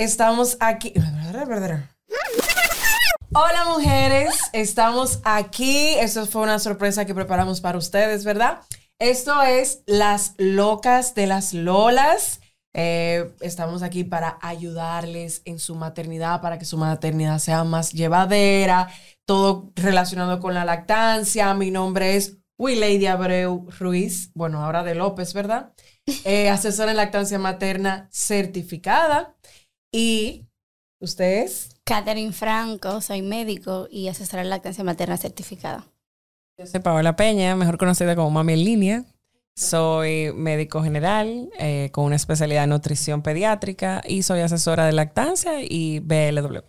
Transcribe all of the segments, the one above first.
estamos aquí. Hola mujeres, estamos aquí. Esto fue una sorpresa que preparamos para ustedes, ¿verdad? Esto es Las Locas de las Lolas. Eh, estamos aquí para ayudarles en su maternidad, para que su maternidad sea más llevadera, todo relacionado con la lactancia. Mi nombre es Lady Abreu Ruiz, bueno, ahora de López, ¿verdad? Eh, asesora en lactancia materna certificada. Y usted es... Catherine Franco, soy médico y asesora en lactancia materna certificada. Yo soy Paola Peña, mejor conocida como Mami en Línea. Soy médico general eh, con una especialidad en nutrición pediátrica y soy asesora de lactancia y BLW.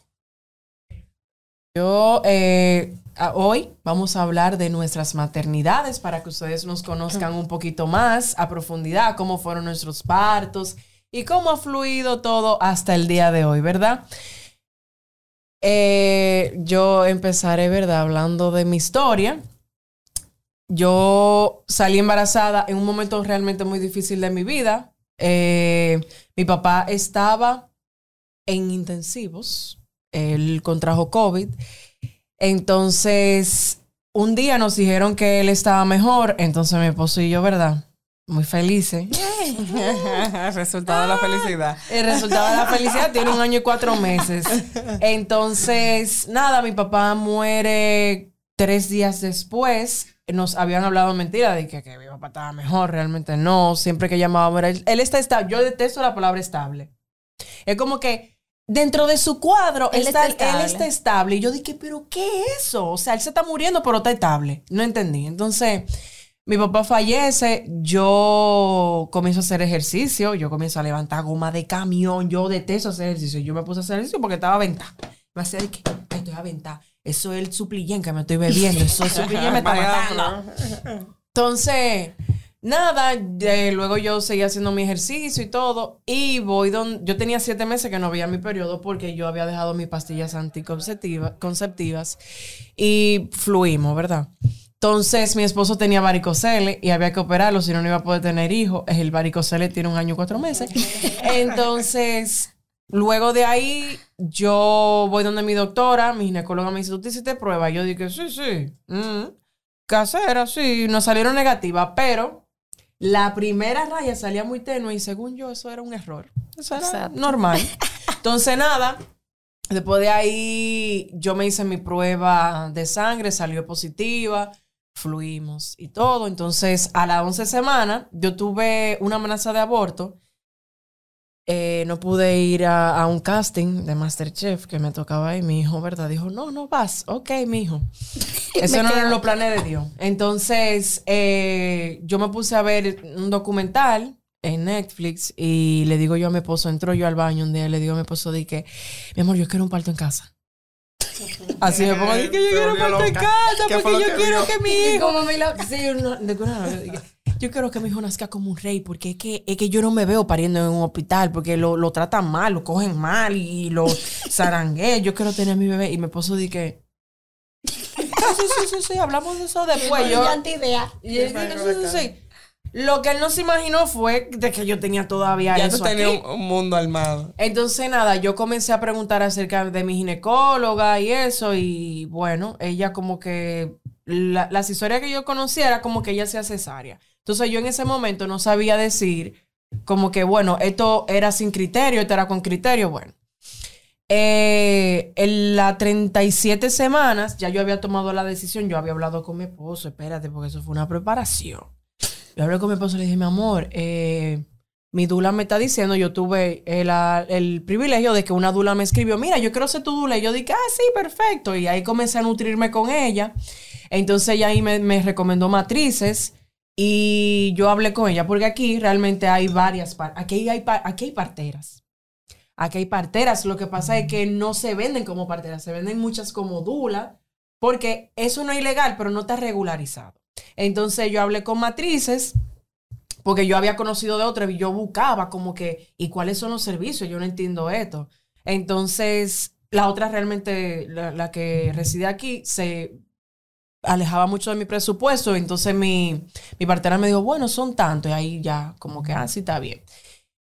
Yo eh, hoy vamos a hablar de nuestras maternidades para que ustedes nos conozcan un poquito más a profundidad, cómo fueron nuestros partos y cómo ha fluido todo hasta el día de hoy, ¿verdad? Eh, yo empezaré, ¿verdad? Hablando de mi historia. Yo salí embarazada en un momento realmente muy difícil de mi vida. Eh, mi papá estaba en intensivos. Él contrajo COVID. Entonces, un día nos dijeron que él estaba mejor. Entonces mi esposo y yo, ¿verdad? Muy felices. el resultado de la felicidad. El resultado de la felicidad tiene un año y cuatro meses. Entonces, nada, mi papá muere tres días después nos habían hablado mentira de que, mi papá estaba mejor, realmente no, siempre que llamábamos, él, él está estable, yo detesto la palabra estable. Es como que dentro de su cuadro él, está, estable. él está estable. Y yo dije, pero ¿qué es eso? O sea, él se está muriendo, pero está estable. No entendí. Entonces, mi papá fallece, yo comienzo a hacer ejercicio, yo comienzo a levantar goma de camión, yo detesto hacer ejercicio. Yo me puse a hacer ejercicio porque estaba a Me hacía de que, estoy a eso es el suplillén que me estoy bebiendo. Eso es suplillén me está matando. Entonces, nada, luego yo seguí haciendo mi ejercicio y todo. Y voy donde. Yo tenía siete meses que no había mi periodo porque yo había dejado mis pastillas anticonceptivas y fluimos, ¿verdad? Entonces, mi esposo tenía varicocele y había que operarlo, si no, no iba a poder tener hijos. El varicocele tiene un año y cuatro meses. Entonces, Luego de ahí, yo voy donde mi doctora, mi ginecóloga me dice, ¿tú te hiciste prueba? Yo dije, sí, sí. Mm, casera, sí. No salieron negativas, pero la primera raya salía muy tenue y según yo eso era un error. Eso era normal. Entonces, nada, después de ahí yo me hice mi prueba de sangre, salió positiva, fluimos y todo. Entonces, a las 11 semanas, yo tuve una amenaza de aborto eh, no pude ir a, un casting de Masterchef que me tocaba y mi hijo, ¿verdad? Dijo, no, no vas. Ok, mi hijo. Eso no era los planes de Dios. Entonces, eh, yo me puse a ver un documental en Netflix y le digo yo a mi esposo, entro yo al baño un día y le digo a mi esposo, di que, mi amor, yo quiero un parto en casa. Así me pongo, di que yo quiero parto en casa porque yo quiero que mi hijo... Como me lo... Sí, no, de, yo quiero que mi hijo nazca como un rey, porque es que, es que yo no me veo pariendo en un hospital, porque lo, lo tratan mal, lo cogen mal y lo zarangué. Yo quiero tener a mi bebé. Y mi esposo di que. Sí, sí, sí, sí, hablamos de eso después. yo. idea. Y sí, sí, sí. Lo que él no se imaginó fue de que yo tenía todavía ya eso. Ya tenía un mundo armado. Entonces, nada, yo comencé a preguntar acerca de mi ginecóloga y eso. Y bueno, ella como que. las historias que yo conocía era como que ella hacía cesárea. Entonces yo en ese momento no sabía decir como que, bueno, esto era sin criterio, esto era con criterio, bueno. Eh, en las 37 semanas ya yo había tomado la decisión, yo había hablado con mi esposo, espérate, porque eso fue una preparación. Yo hablé con mi esposo y le dije, mi amor, eh, mi dula me está diciendo, yo tuve el, privilegio de que una dula me escribió, mira, yo quiero ser tu dula. Y yo dije, ah, sí, perfecto. Y ahí comencé a nutrirme con ella. Entonces ella ahí me, me recomendó matrices. Y yo hablé con ella, porque aquí realmente hay varias, aquí hay, aquí hay parteras. Aquí hay parteras, lo que pasa es que no se venden como parteras, se venden muchas como dula, porque eso no es ilegal, pero no está regularizado. Entonces yo hablé con matrices, porque yo había conocido de otra y yo buscaba como que, ¿y cuáles son los servicios? Yo no entiendo esto. Entonces, la otra realmente, la, que reside aquí, se alejaba mucho de mi presupuesto. Entonces mi, mi partera me dijo, bueno, son tanto. Y ahí ya, como que, ah, sí, está bien.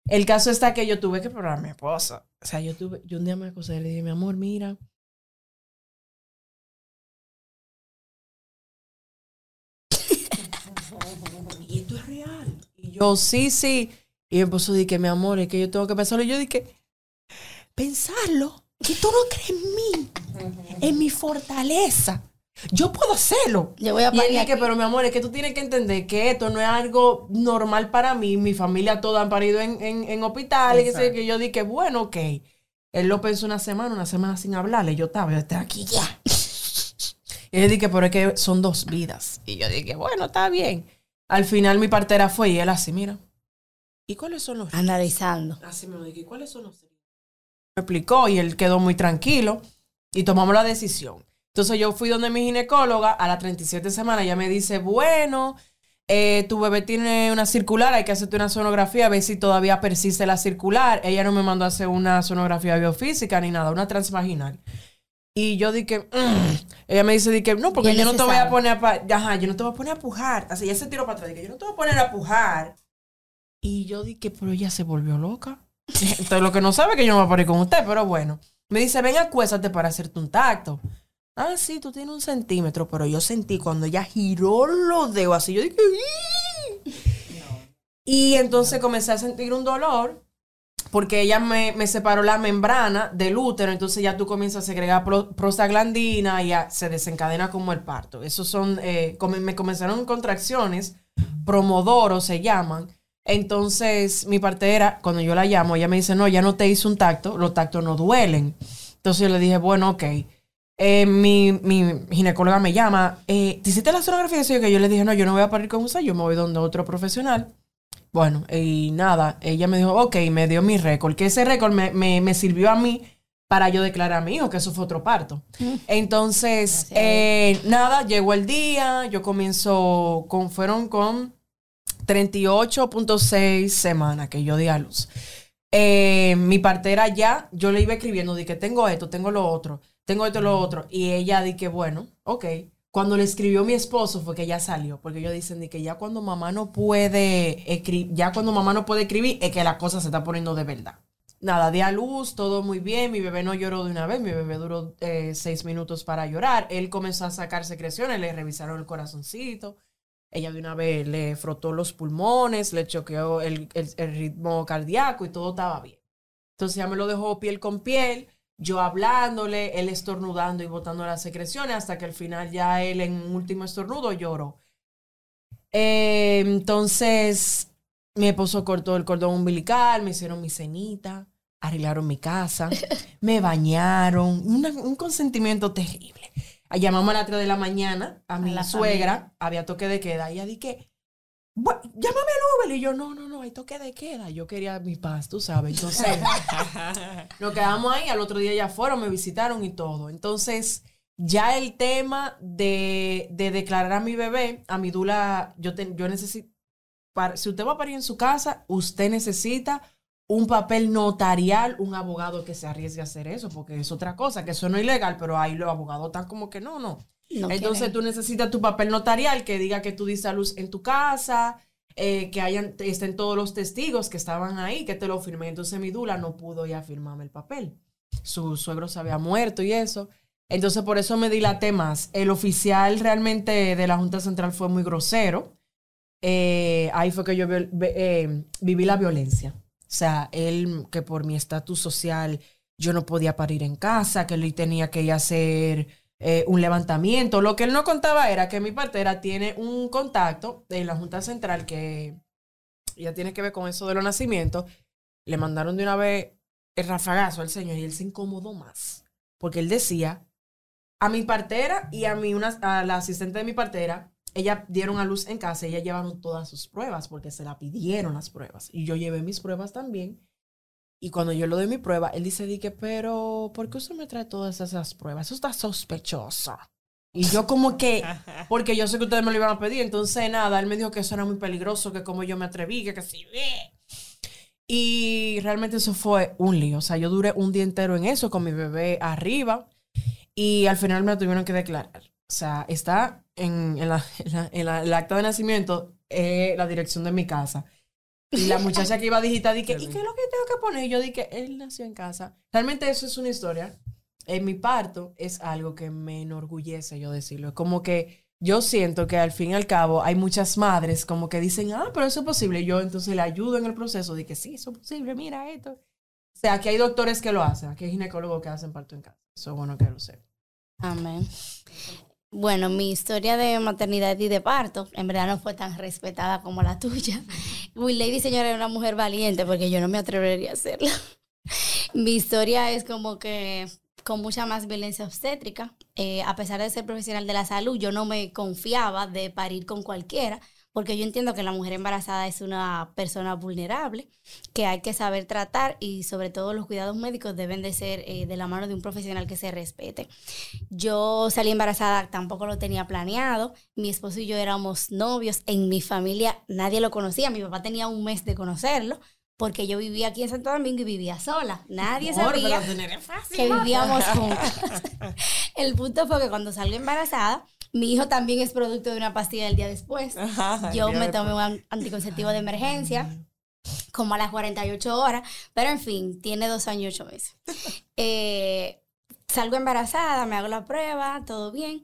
El caso está que yo tuve que probar a mi esposa. O sea, yo tuve, yo un día me acosé y le dije, mi amor, mira. y esto es real. Y yo, sí, sí. Y mi esposo dije, mi amor, es que yo tengo que pensarlo. Y yo dije, pensarlo, que tú no crees en mí, en mi fortaleza. Yo puedo hacerlo. Yo voy a Y él pero mi amor, es que tú tienes que entender que esto no es algo normal para mí. Mi familia toda han parido en, en, en hospitales. Que, sé Exacto. que yo dije, bueno, ok. Él lo pensó una semana, una semana sin hablarle. Yo estaba, yo estaba aquí ya. Y él dije, pero es que son dos vidas. Y yo dije, bueno, está bien. Al final mi partera fue y él así, mira. ¿Y cuáles son los Analizando. Así me lo dije, ¿cuáles son los? Me explicó y él quedó muy tranquilo y tomamos la decisión. Entonces yo fui donde mi ginecóloga a las 37 semanas, ella me dice, bueno, eh, tu bebé tiene una circular, hay que hacerte una sonografía, a ver si todavía persiste la circular. Ella no me mandó a hacer una sonografía biofísica ni nada, una transvaginal. Y yo dije, "Mm". ella me dice, dije, no, porque yo no te voy a poner a, ajá, yo no te voy a poner a pujar. Así, ella se tiró para atrás, dije, yo no te voy a poner a pujar. Y yo dije, pero ella se volvió loca. Entonces, lo que no sabe es que yo no voy a parir con usted, pero bueno. Me dice, ven, acuéstate para hacerte un tacto. Ah, sí, tú tienes un centímetro, pero yo sentí cuando ella giró los dedos así, yo dije, "Ih". Y entonces comencé a sentir un dolor porque ella me, separó la membrana del útero, entonces ya tú comienzas a segregar pro- prostaglandina y ya se desencadena como el parto. Esos son, eh, me comenzaron contracciones, promodoro se llaman. Entonces mi partera, cuando yo la llamo, ella me dice, no, ya no te hice un tacto, los tactos no duelen. Entonces yo le dije, bueno, ok. Eh, mi, ginecóloga me llama, eh, ¿te hiciste la sonografía? Sí, que yo le dije, no, yo no voy a parir con usted, yo me voy donde otro profesional. Bueno, y nada, ella me dijo, ok, me dio mi récord, que ese récord me, me, me sirvió a mí para yo declarar a mi hijo, que eso fue otro parto. Entonces, eh, nada, llegó el día, yo comienzo con, fueron con 38.6 semanas que yo di a luz. Eh, mi partera ya, yo le iba escribiendo, de que tengo esto, tengo lo otro, tengo esto, lo otro. Y ella di que, bueno, ok. Cuando le escribió mi esposo fue que ya salió, porque ellos dicen que ya cuando mamá no puede escribir, ya cuando mamá no puede escribir, es que la cosa se está poniendo de verdad. Nada, di a luz, todo muy bien, mi bebé no lloró de una vez, mi bebé duró eh, seis minutos para llorar, él comenzó a sacar secreciones, le revisaron el corazoncito, ella de una vez le frotó los pulmones, le choqueó el, el- el ritmo cardíaco y todo estaba bien. Entonces ya me lo dejó piel con piel, yo hablándole, él estornudando y botando las secreciones, hasta que al final ya él en un último estornudo lloró. Eh, entonces mi esposo cortó el cordón umbilical, me hicieron mi cenita, arreglaron mi casa, me bañaron, una- un consentimiento terrible. Llamamos a las 3 de la mañana a mi la suegra, había toque de queda, y ella dije, "Bu- llámame al Uber. Y yo, no, no, no, hay toque de queda. Yo quería mi paz, tú sabes. Entonces, nos quedamos ahí, al otro día ya fueron, me visitaron y todo. Entonces, ya el tema de, de declarar a mi bebé, a mi dula, yo, te- yo necesito, para- si usted va a parir en su casa, usted necesita un papel notarial, un abogado que se arriesgue a hacer eso, porque es otra cosa, que eso no es ilegal, pero ahí los abogados están como que no, no. No Entonces quieren. tú necesitas tu papel notarial que diga que tú diste a luz en tu casa, eh, que hayan, estén todos los testigos que estaban ahí, que te lo firmé. Entonces mi dula no pudo ya firmarme el papel. Su suegro se había muerto y eso. Entonces por eso me dilaté más. El oficial realmente de la Junta Central fue muy grosero. Eh, ahí fue que yo eh, viví la violencia. O sea, él que por mi estatus social yo no podía parir en casa, que él tenía que ir a hacer eh, un levantamiento. Lo que él no contaba era que mi partera tiene un contacto en la Junta Central que ya tiene que ver con eso de los nacimientos. Le mandaron de una vez el rafagazo al señor y él se incomodó más. Porque él decía, a mi partera y a, mi una, a la asistente de mi partera, ella dieron a luz en casa y ella llevaron todas sus pruebas porque se la pidieron las pruebas. Y yo llevé mis pruebas también. Y cuando yo le doy mi prueba, él dice, di que, pero, ¿por qué usted me trae todas esas pruebas? Eso está sospechoso. Y yo como que, porque yo sé que ustedes me lo iban a pedir, entonces nada, él me dijo que eso era muy peligroso, que como yo me atreví, que que sí. Y realmente eso fue un lío. O sea, yo duré un día entero en eso con mi bebé arriba y al final me lo tuvieron que declarar. O sea, está en, en la, en la- en la- el acta de nacimiento, eh, la dirección de mi casa. Y la muchacha que iba a digitar, dije, ¿y qué es lo que tengo que poner? Y yo dije, él nació en casa. Realmente eso es una historia. En mi parto es algo que me enorgullece yo decirlo. Es como que yo siento que al fin y al cabo hay muchas madres como que dicen, ah, pero eso es posible. Yo entonces le ayudo en el proceso de que sí, eso es posible, mira esto. O sea, aquí hay doctores que lo hacen, aquí hay ginecólogos que hacen parto en casa. Eso es bueno que lo sepan. Amén. Bueno, mi historia de maternidad y de parto en verdad no fue tan respetada como la tuya. Will Lady, señora, es una mujer valiente porque yo no me atrevería a hacerla. mi historia es como que con mucha más violencia obstétrica. Eh, a pesar de ser profesional de la salud, yo no me confiaba de parir con cualquiera porque yo entiendo que la mujer embarazada es una persona vulnerable, que hay que saber tratar y sobre todo los cuidados médicos deben de ser eh, de la mano de un profesional que se respete. Yo salí embarazada, tampoco lo tenía planeado, mi esposo y yo éramos novios, en mi familia nadie lo conocía, mi papá tenía un mes de conocerlo, porque yo vivía aquí en Santo Domingo y vivía sola. Nadie sabía que vivíamos juntos. El punto fue que cuando salí embarazada, mi hijo también es producto de una pastilla del día después. Yo me tomé un anticonceptivo de emergencia como a las 48 horas, pero en fin, tiene dos años y ocho meses. Eh, salgo embarazada, me hago la prueba, todo bien.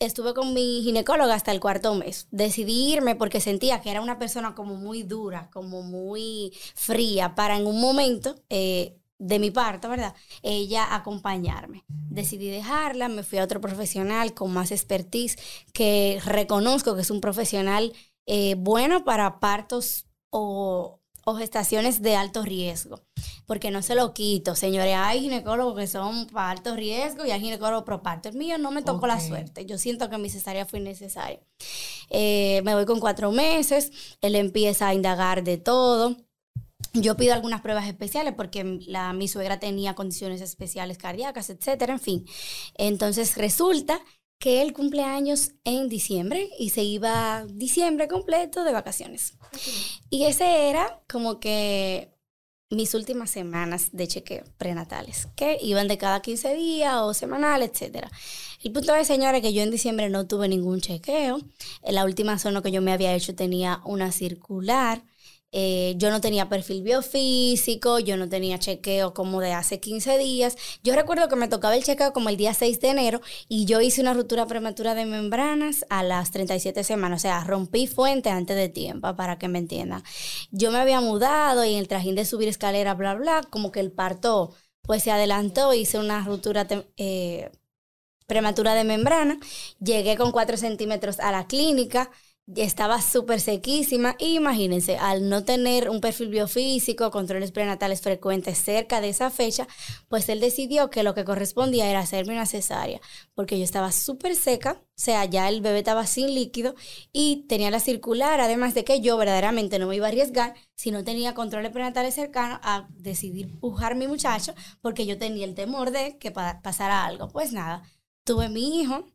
Estuve con mi ginecóloga hasta el cuarto mes. Decidí irme porque sentía que era una persona como muy dura, como muy fría, para en un momento eh, de mi parte, ¿verdad? Ella acompañarme. Decidí dejarla, me fui a otro profesional con más expertise que reconozco que es un profesional eh, bueno para partos o, gestaciones de alto riesgo. Porque no se lo quito, señores. Hay ginecólogos que son para alto riesgo y hay ginecólogos pro parto. El mío no me tocó la suerte. Yo siento que mi cesárea fue innecesaria. Eh, me voy con cuatro meses. Él empieza a indagar de todo yo pido algunas pruebas especiales porque la, mi suegra tenía condiciones especiales cardíacas, etcétera, en fin. Entonces resulta que él cumple años en diciembre y se iba diciembre completo de vacaciones. Y ese era como que mis últimas semanas de chequeo prenatales, que iban de cada 15 días o semanal, etcétera. El punto es, señores, que yo en diciembre no tuve ningún chequeo. La última zona que yo me había hecho tenía una circular eh, yo no tenía perfil biofísico, yo no tenía chequeo como de hace 15 días. Yo recuerdo que me tocaba el chequeo como el día 6 de enero y yo hice una ruptura prematura de membranas a las 37 semanas. O sea, rompí fuente antes de tiempo, para que me entiendan. Yo me había mudado y en el trajín de subir escalera, bla, bla, como que el parto pues se adelantó, hice una ruptura eh, prematura de membrana. Llegué con 4 centímetros a la clínica estaba súper sequísima. Y imagínense, al no tener un perfil biofísico, controles prenatales frecuentes cerca de esa fecha, pues él decidió que lo que correspondía era hacerme una cesárea, porque yo estaba súper seca, o sea, ya el bebé estaba sin líquido y tenía la circular, además de que yo verdaderamente no me iba a arriesgar si no tenía controles prenatales cercanos a decidir pujar mi muchacho, porque yo tenía el temor de que pasara algo. Pues nada, tuve mi hijo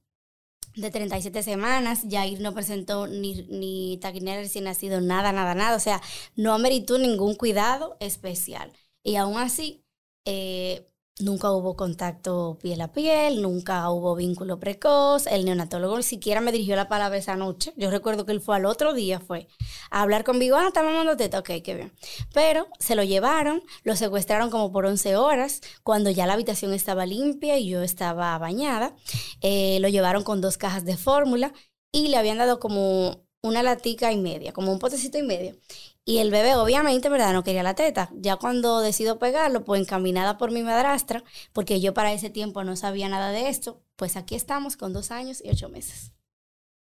de 37 semanas, Jair no presentó ni, ni taquinera recién nacido, nada, nada, nada. O sea, no ameritó ningún cuidado especial. Y aún así, eh, Nunca hubo contacto piel a piel, nunca hubo vínculo precoz. El neonatólogo ni siquiera me dirigió la palabra esa noche. Yo recuerdo que él fue al otro día, fue a hablar conmigo. Ah, está mamando teta. Ok, qué bien. Pero se lo llevaron, lo secuestraron como por 11 horas, cuando ya la habitación estaba limpia y yo estaba bañada. Eh, lo llevaron con dos cajas de fórmula y le habían dado como una latica y media, como un potecito y medio. Y el bebé obviamente, ¿verdad? No quería la teta. Ya cuando decido pegarlo, pues encaminada por mi madrastra, porque yo para ese tiempo no sabía nada de esto, pues aquí estamos con dos años y ocho meses.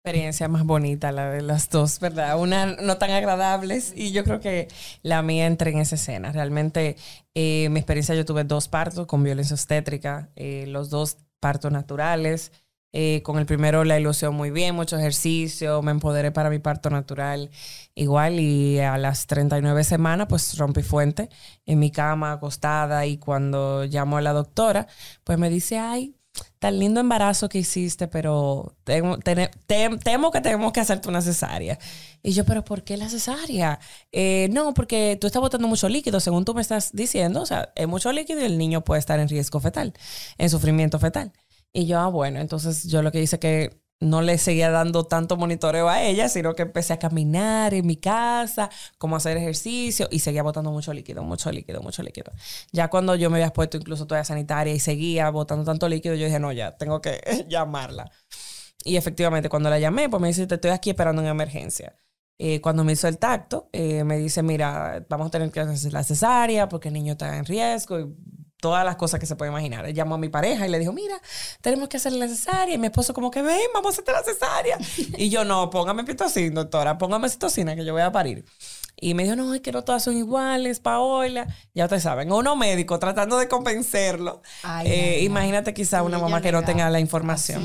Experiencia más bonita la de las dos, ¿verdad? Una no tan agradables y yo creo que la mía entré en esa escena. Realmente eh, mi experiencia yo tuve dos partos con violencia obstétrica, eh, los dos partos naturales. Eh, con el primero la ilusión muy bien, mucho ejercicio, me empoderé para mi parto natural igual y a las 39 semanas pues rompí fuente en mi cama acostada y cuando llamo a la doctora pues me dice, ay, tan lindo embarazo que hiciste, pero temo, temo que tenemos que hacerte una cesárea. Y yo, pero ¿por qué la cesárea? Eh, no, porque tú estás botando mucho líquido, según tú me estás diciendo, o sea, es mucho líquido y el niño puede estar en riesgo fetal, en sufrimiento fetal. Y yo, ah, bueno, entonces yo lo que hice que no le seguía dando tanto monitoreo a ella, sino que empecé a caminar en mi casa, como hacer ejercicio y seguía botando mucho líquido, mucho líquido, mucho líquido. Ya cuando yo me había puesto incluso toalla sanitaria y seguía botando tanto líquido, yo dije, no, ya, tengo que llamarla. Y efectivamente, cuando la llamé, pues me dice, te estoy aquí esperando en emergencia. Eh, cuando me hizo el tacto, eh, me dice, mira, vamos a tener que hacer la cesárea porque el niño está en riesgo. Y todas las cosas que se puede imaginar. Él llamó a mi pareja y le dijo, mira, tenemos que hacer la cesárea. Y mi esposo como que, ven, vamos a hacer la cesárea. y yo, no, póngame pitocina, doctora, póngame citocina que yo voy a parir. Y me dijo, no, es que no todas son iguales, Paola. Ya ustedes saben, uno médico tratando de convencerlo. Eh, imagínate quizá una mamá que no tenga la información.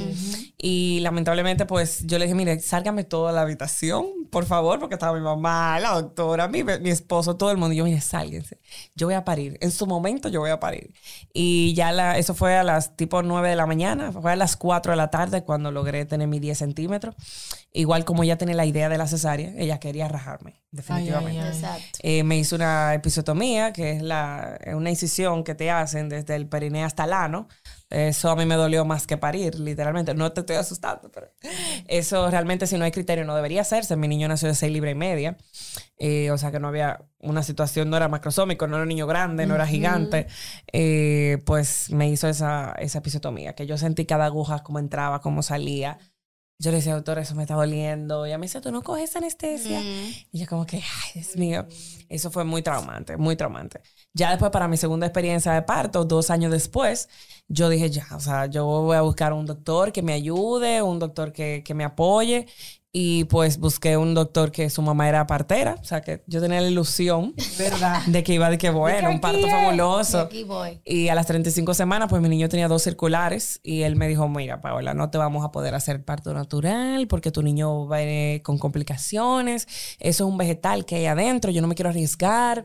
Y lamentablemente, pues yo le dije, mire, sálgame toda la habitación, por favor, porque estaba mi mamá, la doctora, mi, mi esposo, todo el mundo. Y yo, mire, sálguense. Yo voy a parir. En su momento yo voy a parir. Y ya la, eso fue a las tipo 9 de la mañana, fue a las 4 de la tarde cuando logré tener mis 10 centímetros. Igual como ya tenía la idea de la cesárea, ella quería rajarme, definitivamente. Exacto. Eh, me hizo una episiotomía, que es la, una incisión que te hacen desde el perineo hasta el ano. Eso a mí me dolió más que parir, literalmente. No te estoy asustando, pero eso realmente si no hay criterio no debería hacerse. Mi niño nació de 6 libras y media. Eh, o sea que no había una situación, no era macrosómico, no era un niño grande, no era gigante. Eh, pues me hizo esa, esa episiotomía, que yo sentí cada aguja cómo entraba, cómo salía. Yo le decía, doctor, eso me está doliendo. Y ella me dice, ¿tú no coges anestesia? Y yo como que, ay, Dios mío. Eso fue muy traumante, muy traumante. Ya después, para mi segunda experiencia de parto, dos años después, yo dije, ya, o sea, yo voy a buscar un doctor que me ayude, un doctor que, que me apoye. Y pues busqué un doctor que su mamá era partera. O sea, que yo tenía la ilusión ¿verdad? de que iba de que bueno, un parto fabuloso. aquí voy. Y a las 35 semanas, pues mi niño tenía dos circulares. Y él me dijo, mira, Paola, no te vamos a poder hacer parto natural porque tu niño va a ir con complicaciones. Eso es un vegetal que hay adentro. Yo no me quiero arriesgar.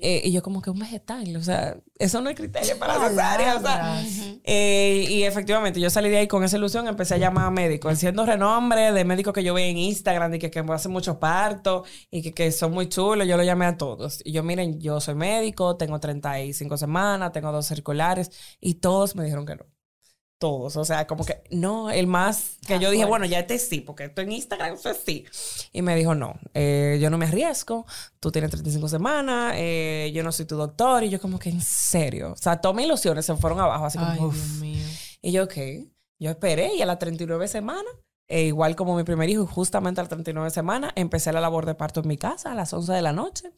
Eh, y yo como que un vegetal. O sea, eso no es criterio para cesárea. O sea, eh, y efectivamente, yo salí de ahí con esa ilusión. Empecé a llamar a médicos. Siendo renombre de médicos que yo veía en Instagram y que, que hacen muchos partos y que, que, son muy chulos, yo lo llamé a todos. Y yo, miren, yo soy médico, tengo 35 semanas, tengo dos circulares y todos me dijeron que no. Todos, o sea, como que no, el más que yo dije, bueno, ya este sí, porque esto en Instagram, es sí. Y me dijo, no, eh, yo no me arriesgo, tú tienes 35 semanas, eh, yo no soy tu doctor. Y yo, como que en serio, o sea, todas mis ilusiones se fueron abajo, así como, Ay, Dios mío. Y yo, ok, yo esperé y a las 39 semanas e igual como mi primer hijo, justamente a las 39 semanas, empecé la labor de parto en mi casa a las 11 de la noche.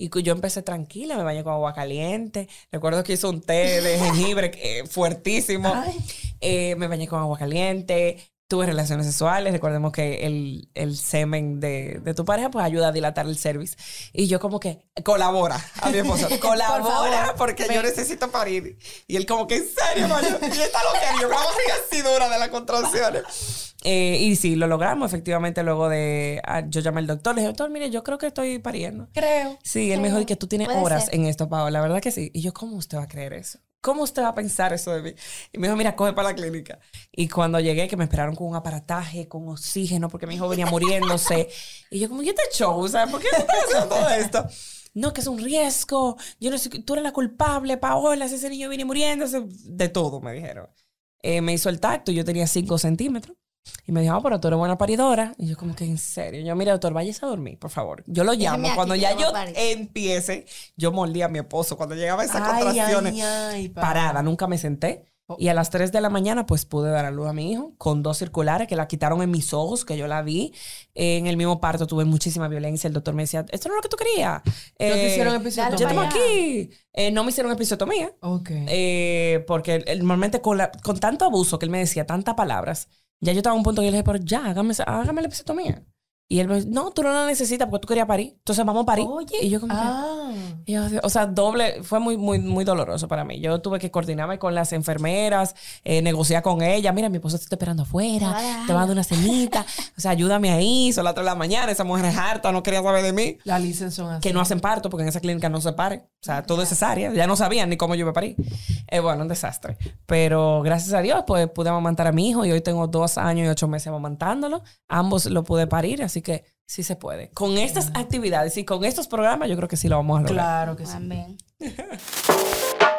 Y yo empecé tranquila, me bañé con agua caliente. Recuerdo que hice un té de jengibre eh, fuertísimo. Eh, me bañé con agua caliente. Tuve relaciones sexuales. Recordemos que el, el semen de, de, tu pareja pues ayuda a dilatar el cervix. Y yo como que colabora a mi esposo. colabora Por porque yo necesito parir. Y él como que en serio, Mario. Y está lo que yo, vamos a así dura de las contracciones. Eh, y sí, lo logramos efectivamente luego de... ah, yo llamé al doctor, le dije, doctor, mire, yo creo que estoy pariendo. Creo. Sí, él me dijo que tú tienes horas ser. en esto, Pau. La verdad que sí. Y yo, ¿cómo usted va a creer eso? ¿Cómo usted va a pensar eso de mí? Y me dijo, mira, coge para la clínica. Y cuando llegué, que me esperaron con un aparataje, con oxígeno, porque mi hijo venía muriéndose. y yo como, ¿y este show? ¿Sabes? ¿Por qué no estás haciendo todo esto? No, que es un riesgo. Yo no sé, tú eres la culpable, Paola, ese niño viene muriéndose. De todo, me dijeron. Eh, me hizo el tacto, yo tenía 5 centímetros. Y me dijo, ah, pero tú eres buena paridora. Y yo como que, en serio. Yo, mira, doctor, váyase a dormir, por favor. Yo lo llamo. Cuando ya yo empiece, yo mordía a mi esposo. Cuando llegaba esas Ay, contracciones, ay, ay, pa. parada, nunca me senté. Y a las 3 de la mañana, pues pude dar a luz a mi hijo con dos circulares que la quitaron en mis ojos, que yo la vi. En el mismo parto tuve muchísima violencia. El doctor me decía, esto no es lo que tú querías. ¿No te hicieron Eh, episiotomía? Yo allá. aquí. Eh, no me hicieron episiotomía. Ok. Eh, porque normalmente con, la- con tanto abuso que él me decía, tantas palabras, ya yo estaba a un punto que yo le dije, pero ya, hágame, hágame la episiotomía. Y él me dice, no, tú no la necesitas porque tú querías parir. Entonces vamos a parir. Oye. y yo como que- ah. y yo, o sea, doble, fue muy, muy, muy doloroso para mí. Yo tuve que coordinarme con las enfermeras, eh, negociar con ella. Mira, mi esposo te está esperando afuera, te va a dar una cenita. o sea, ayúdame ahí, son las 3 de la mañana. Esa mujer es harta, no quería saber de mí. Las licencias son así. Que no hacen parto porque en esa clínica no se pare. O sea, todo es cesárea. Ya no sabían ni cómo yo iba a parir. Eh, bueno, un desastre. Pero gracias a Dios, pues pude amamantar a mi hijo y hoy tengo dos años y ocho meses amamantándolo. Ambos lo pude parir, así que sí se puede. Con estas actividades y con estos programas, yo creo que sí lo vamos a lograr. Claro que sí. Amén.